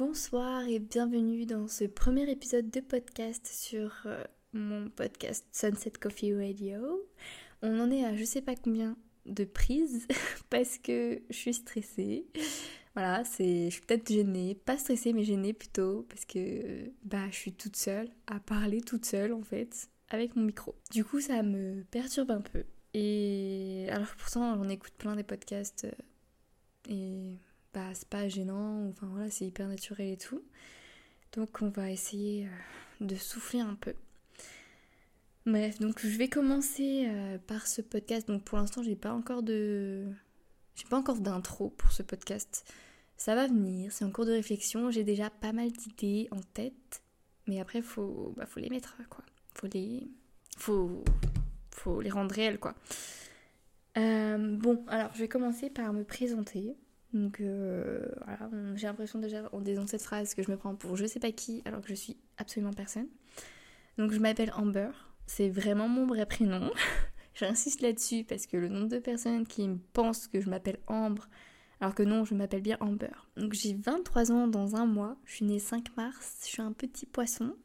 Bonsoir et bienvenue dans ce premier épisode de podcast sur euh, mon podcast Sunset Coffee Radio. On en est à je sais pas combien de prises parce que je suis stressée. Voilà, c'est, je suis peut-être gênée, pas stressée mais gênée plutôt parce que bah je suis toute seule à parler toute seule en fait avec mon micro. Du coup ça me perturbe un peu. Et alors pourtant on écoute plein des podcasts euh, et bah, c'est pas gênant, enfin voilà, c'est hyper naturel et tout. Donc on va essayer euh, de souffler un peu. Bref, donc je vais commencer euh, par ce podcast. Donc pour l'instant, j'ai pas encore de j'ai pas encore d'intro pour ce podcast. Ça va venir, c'est en cours de réflexion, j'ai déjà pas mal d'idées en tête, mais après faut bah, faut les mettre quoi. Faut les faut faut les rendre réels quoi. Euh, bon, alors je vais commencer par me présenter. Donc euh, voilà, j'ai l'impression déjà en disant cette phrase que je me prends pour je sais pas qui alors que je suis absolument personne. Donc je m'appelle Amber, c'est vraiment mon vrai prénom. J'insiste là-dessus parce que le nombre de personnes qui pensent que je m'appelle Ambre alors que non, je m'appelle bien Amber. Donc j'ai 23 ans dans un mois, je suis née 5 mars, je suis un petit poisson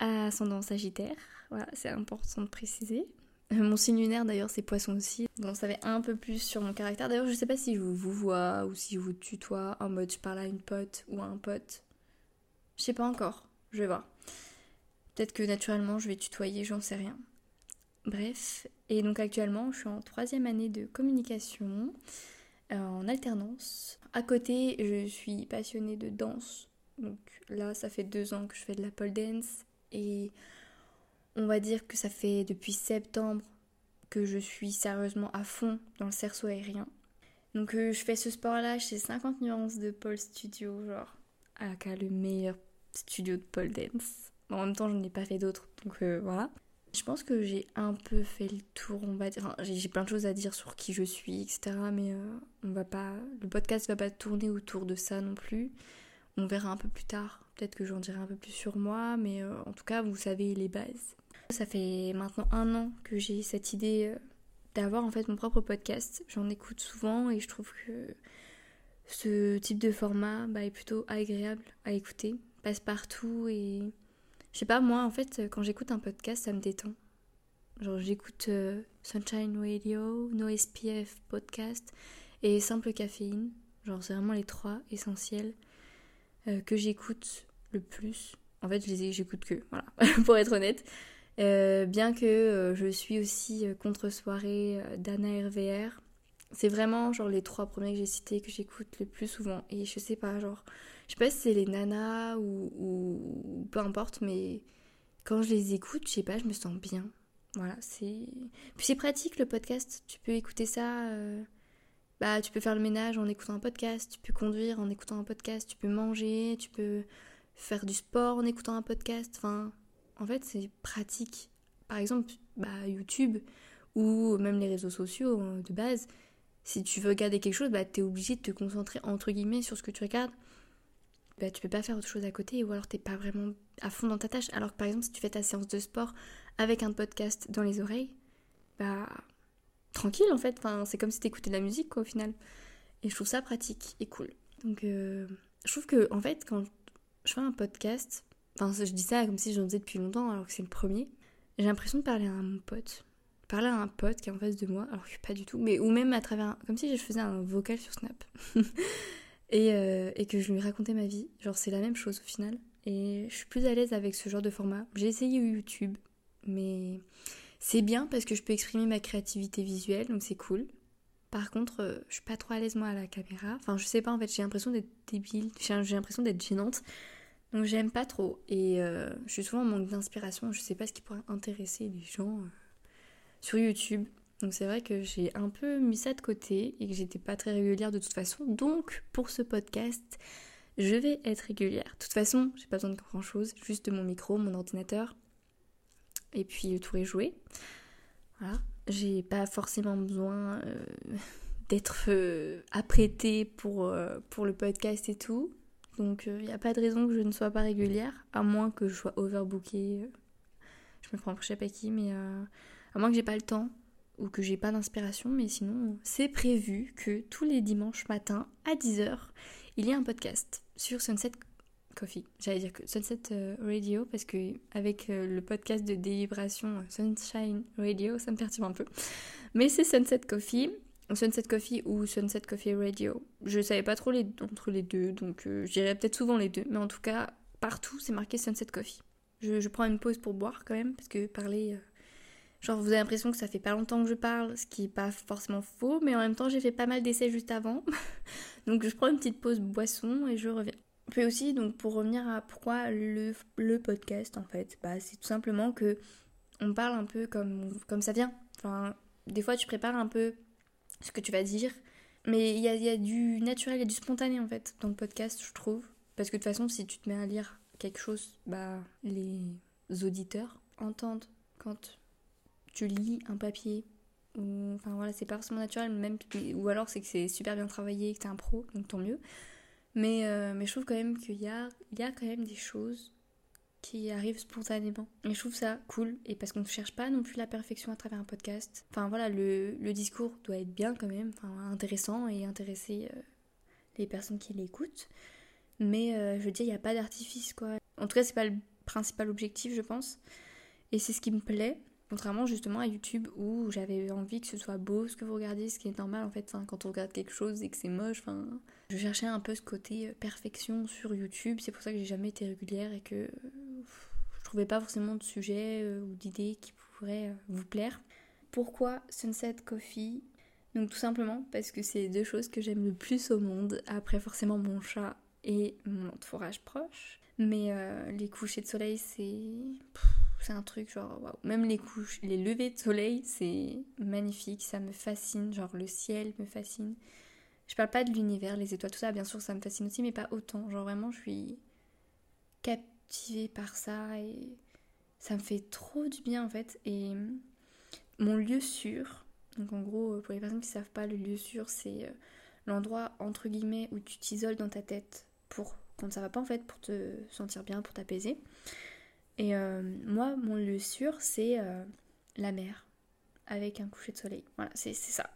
à ascendant sagittaire. Voilà, c'est important de préciser. Euh, mon signe lunaire d'ailleurs c'est poisson aussi. Donc ça savez un peu plus sur mon caractère. D'ailleurs je sais pas si je vous vois ou si je vous tutoie en mode je parle à une pote ou à un pote. Je sais pas encore, je vais voir. Peut-être que naturellement je vais tutoyer, j'en sais rien. Bref, et donc actuellement je suis en troisième année de communication euh, en alternance. À côté je suis passionnée de danse. Donc là ça fait deux ans que je fais de la pole dance et on va dire que ça fait depuis septembre que je suis sérieusement à fond dans le cerceau aérien. Donc euh, je fais ce sport-là chez 50 nuances de pole studio, genre aka le meilleur studio de pole dance. En même temps, je n'ai pas fait d'autres, donc euh, voilà. Je pense que j'ai un peu fait le tour, on va dire. j'ai plein de choses à dire sur qui je suis, etc. Mais euh, on va pas, le podcast va pas tourner autour de ça non plus. On verra un peu plus tard. Peut-être que j'en dirai un peu plus sur moi, mais en tout cas, vous savez les bases. Ça fait maintenant un an que j'ai cette idée euh, d'avoir en fait mon propre podcast. J'en écoute souvent et je trouve que ce type de format bah, est plutôt agréable à écouter, passe partout et je sais pas moi en fait quand j'écoute un podcast ça me détend. Genre j'écoute euh, Sunshine Radio, No SPF podcast et Simple Caféine. Genre c'est vraiment les trois essentiels euh, que j'écoute le plus. En fait je les j'écoute que voilà pour être honnête. Euh, bien que euh, je suis aussi euh, contre-soirée d'Anna RVR. C'est vraiment genre les trois premiers que j'ai cités que j'écoute le plus souvent. Et je sais pas, genre, je sais pas si c'est les nanas ou, ou, peu importe, mais quand je les écoute, je sais pas, je me sens bien. Voilà, c'est. Puis c'est pratique le podcast. Tu peux écouter ça. Bah, tu peux faire le ménage en écoutant un podcast, tu peux conduire en écoutant un podcast, tu peux manger, tu peux faire du sport en écoutant un podcast. Enfin, en fait, c'est pratique. Par exemple, bah, YouTube ou même les réseaux sociaux hein, de base, si tu veux regarder quelque chose, bah, tu es obligé de te concentrer entre guillemets sur ce que tu regardes. Bah, tu peux pas faire autre chose à côté ou alors t'es pas vraiment à fond dans ta tâche. Alors que par exemple, si tu fais ta séance de sport avec un podcast dans les oreilles, bah tranquille en fait. Enfin, c'est comme si t'écoutais de la musique quoi, au final. Et je trouve ça pratique et cool. Donc, euh, je trouve que en fait, quand je fais un podcast, Enfin, je dis ça comme si j'en faisais depuis longtemps alors que c'est le premier. J'ai l'impression de parler à mon pote. Parler à un pote qui est en face de moi, alors que pas du tout. Mais, ou même à travers. Comme si je faisais un vocal sur Snap. et, euh, et que je lui racontais ma vie. Genre, c'est la même chose au final. Et je suis plus à l'aise avec ce genre de format. J'ai essayé YouTube, mais c'est bien parce que je peux exprimer ma créativité visuelle, donc c'est cool. Par contre, euh, je suis pas trop à l'aise moi à la caméra. Enfin, je sais pas en fait, j'ai l'impression d'être débile, j'ai l'impression d'être gênante. Donc j'aime pas trop. Et euh, je suis souvent en manque d'inspiration. Je sais pas ce qui pourrait intéresser les gens euh, sur YouTube. Donc c'est vrai que j'ai un peu mis ça de côté et que j'étais pas très régulière de toute façon. Donc pour ce podcast, je vais être régulière. De toute façon, j'ai pas besoin de grand chose, juste de mon micro, mon ordinateur. Et puis le tour est joué. Voilà. J'ai pas forcément besoin euh, d'être apprêtée pour, pour le podcast et tout. Donc il euh, n'y a pas de raison que je ne sois pas régulière, à moins que je sois overbookée. Euh, je me prends pour je sais mais euh, à moins que j'ai pas le temps ou que j'ai pas d'inspiration. Mais sinon, c'est prévu que tous les dimanches matins à 10h, il y a un podcast sur Sunset Coffee. J'allais dire que Sunset Radio parce que avec le podcast de délibération Sunshine Radio, ça me perturbe un peu. Mais c'est Sunset Coffee. Sunset Coffee ou Sunset Coffee Radio. Je savais pas trop les, entre les deux, donc euh, j'irais peut-être souvent les deux. Mais en tout cas, partout, c'est marqué Sunset Coffee. Je, prends une pause pour boire quand même, parce que parler... Euh, genre, vous avez l'impression que ça fait pas longtemps que je parle, ce qui est pas forcément faux, mais en même temps, j'ai fait pas mal d'essais juste avant. donc je prends une petite pause boisson et je reviens. Puis aussi, donc pour revenir à pourquoi le, le podcast, en fait, bah, c'est tout simplement que on parle un peu comme, comme ça vient. Enfin, des fois, tu prépares un peu ce que tu vas dire. Mais il y a, du naturel, il y a du spontané en fait dans le podcast, je trouve. Parce que de toute façon, si tu te mets à lire quelque chose, bah les auditeurs entendent quand tu lis un papier. Ou, enfin voilà, c'est pas forcément naturel, même, ou alors c'est que c'est super bien travaillé, que t'es un pro, donc tant mieux. Mais, euh, mais je trouve quand même qu'il y a, il y a quand même des choses qui arrive spontanément. Et je trouve ça cool, et parce qu'on ne cherche pas non plus la perfection à travers un podcast. Enfin voilà, le, discours doit être bien quand même, enfin, intéressant et intéresser euh, les personnes qui l'écoutent. Mais euh, je veux dire, il n'y a pas d'artifice quoi. En tout cas, c'est pas le principal objectif, je pense. Et c'est ce qui me plaît. Contrairement justement à YouTube où j'avais envie que ce soit beau ce que vous regardez, ce qui est normal en fait hein, quand on regarde quelque chose et que c'est moche. Enfin, je cherchais un peu ce côté euh, perfection sur YouTube. C'est pour ça que j'ai jamais été régulière et que trouvais pas forcément de sujet euh, ou d'idées qui pourraient euh, vous plaire. Pourquoi Sunset Coffee? Donc tout simplement parce que c'est deux choses que j'aime le plus au monde, après forcément mon chat et mon entourage proche. Mais les couchers de soleil, c'est c'est un truc genre waouh. Même les couches, les levées de soleil, c'est magnifique, ça me fascine. Genre le ciel me fascine. Je parle pas de l'univers, les étoiles, tout ça, bien sûr, ça me fascine aussi, mais pas autant. Genre vraiment, je suis captivée par ça et ça me fait trop du bien en fait. Et mon lieu sûr, donc en gros, pour les personnes qui savent pas, le lieu sûr, c'est euh, l'endroit entre guillemets où tu t'isoles dans ta tête pour quand ça va pas en fait, pour te sentir bien, pour t'apaiser. Et euh, moi, mon lieu sûr, c'est euh, la mer, avec un coucher de soleil. Voilà, c'est ça.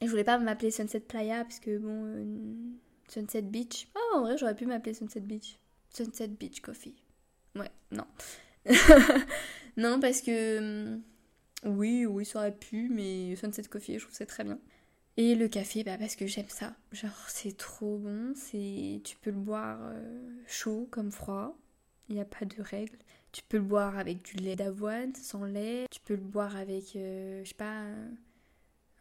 Et je voulais pas m'appeler Sunset Playa, parce que bon, Sunset Beach. Oh, en vrai, j'aurais pu m'appeler Sunset Beach. Sunset Beach Coffee. Ouais, non. non, parce que. Oui, oui, ça aurait pu, mais Sunset Coffee, je trouve c'est très bien. Et le café, bah parce que j'aime ça. Genre, c'est trop bon. C'est, tu peux le boire chaud comme froid. Il n'y a pas de règles. Tu peux le boire avec du lait d'avoine, sans lait. Tu peux le boire avec, euh, je sais pas,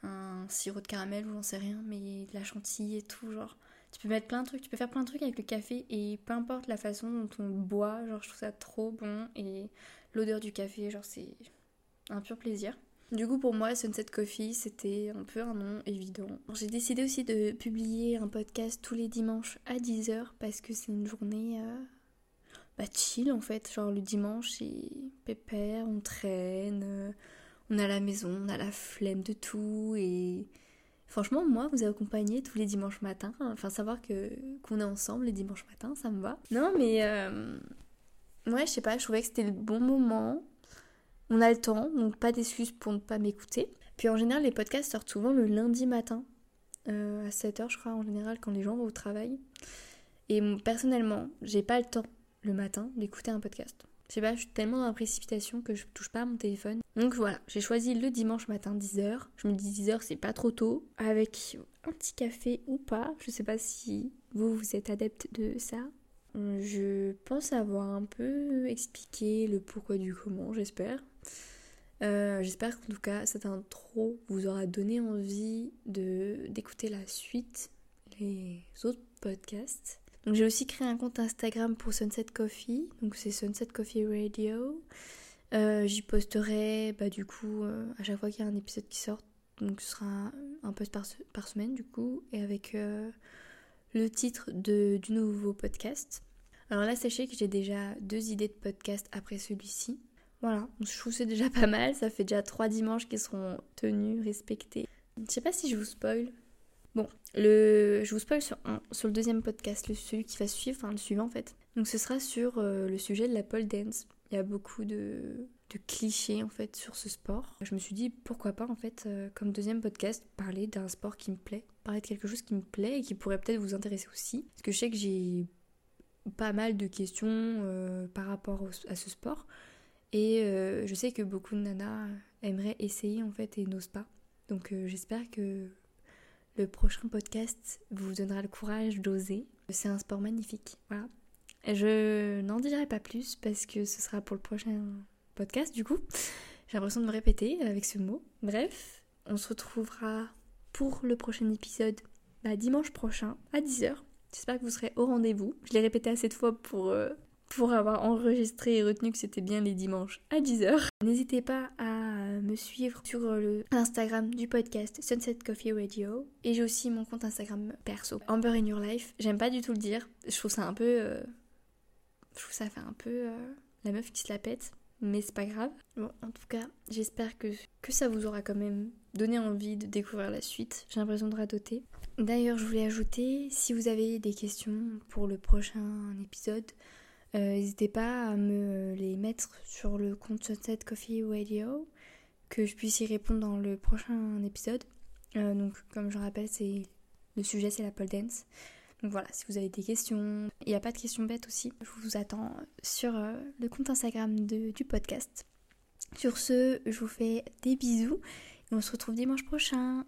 un, sirop de caramel ou j'en sais rien, mais de la chantilly et tout, genre. Tu peux mettre plein de trucs, tu peux faire plein de trucs avec le café et peu importe la façon dont on boit, genre je trouve ça trop bon et l'odeur du café, genre c'est un pur plaisir. Du coup, pour moi, Sunset Coffee, c'était un peu un nom évident. J'ai décidé aussi de publier un podcast tous les dimanches à 10h parce que c'est une journée euh, bah, chill en fait. Genre le dimanche, c'est pépère, on traîne, euh, on a la maison, on a la flemme de tout et franchement, moi, vous accompagner tous les dimanches matins, enfin savoir que qu'on est ensemble les dimanches matins, ça me va. Non, mais euh, ouais, je sais pas, je trouvais que c'était le bon moment. On a le temps, donc pas d'excuses pour ne pas m'écouter. Puis en général, les podcasts sortent souvent le lundi matin, euh, à 7h, je crois, en général, quand les gens vont au travail. Et personnellement, j'ai pas le temps le matin d'écouter un podcast. Je sais pas, je suis tellement dans la précipitation que je touche pas à mon téléphone. Donc voilà, j'ai choisi le dimanche matin 10h. Je me dis 10h c'est pas trop tôt. Avec un petit café ou pas. Je sais pas si vous, vous êtes adepte de ça. Je pense avoir un peu expliqué le pourquoi du comment, j'espère. Euh, j'espère qu'en tout cas cette intro vous aura donné envie d'écouter la suite, les autres podcasts. Donc j'ai aussi créé un compte Instagram pour Sunset Coffee, donc c'est Sunset Coffee Radio. Euh, j'y posterai bah, du coup euh, à chaque fois qu'il y a un épisode qui sort, donc ce sera un post par, semaine du coup, et avec euh, le titre de, du nouveau podcast. Alors là sachez que j'ai déjà deux idées de podcast après celui-ci. Voilà, je trouve c'est déjà pas mal, ça fait déjà trois dimanches qui seront tenus, respectés. Je sais pas si je vous spoil, Bon, le, je vous spoil sur, sur le deuxième podcast, le, celui qui va suivre, enfin le suivant en fait. Donc ce sera sur euh, le sujet de la pole dance. Il y a beaucoup de, de, clichés en fait sur ce sport. Je me suis dit pourquoi pas en fait, euh, comme deuxième podcast, parler d'un sport qui me plaît, parler de quelque chose qui me plaît et qui pourrait peut-être vous intéresser aussi. Parce que je sais que j'ai pas mal de questions euh, par rapport à ce sport. Et je sais que beaucoup de nanas aimeraient essayer en fait et n'osent pas. Donc j'espère que le prochain podcast vous donnera le courage d'oser. C'est un sport magnifique. Voilà. Je n'en dirai pas plus parce que ce sera pour le prochain podcast du coup. J'ai l'impression de me répéter avec ce mot. Bref, on se retrouvera pour le prochain épisode bah, dimanche prochain à 10h. J'espère que vous serez au rendez-vous. Je l'ai répété assez de fois pour, euh, pour avoir enregistré et retenu que c'était bien les dimanches à 10h. N'hésitez pas à me suivre sur le Instagram du podcast Sunset Coffee Radio. Et j'ai aussi mon compte Instagram perso, Amber in Your Life. J'aime pas du tout le dire. Je trouve ça un peu... Euh, je trouve ça fait un peu euh, la meuf qui se la pète mais c'est pas grave. Bon, en tout cas, j'espère que, que ça vous aura quand même donné envie de découvrir la suite. J'ai l'impression de radoter. D'ailleurs, je voulais ajouter, si vous avez des questions pour le prochain épisode, n'hésitez pas à me les mettre sur le compte Sunset Coffee Radio, que je puisse y répondre dans le prochain épisode. Euh, donc, comme je rappelle, c'est le sujet, c'est la pole dance. Donc voilà, si vous avez des questions, il n'y a pas de questions bêtes aussi, je vous attends sur euh, le compte Instagram du podcast. Sur ce, je vous fais des bisous et on se retrouve dimanche prochain.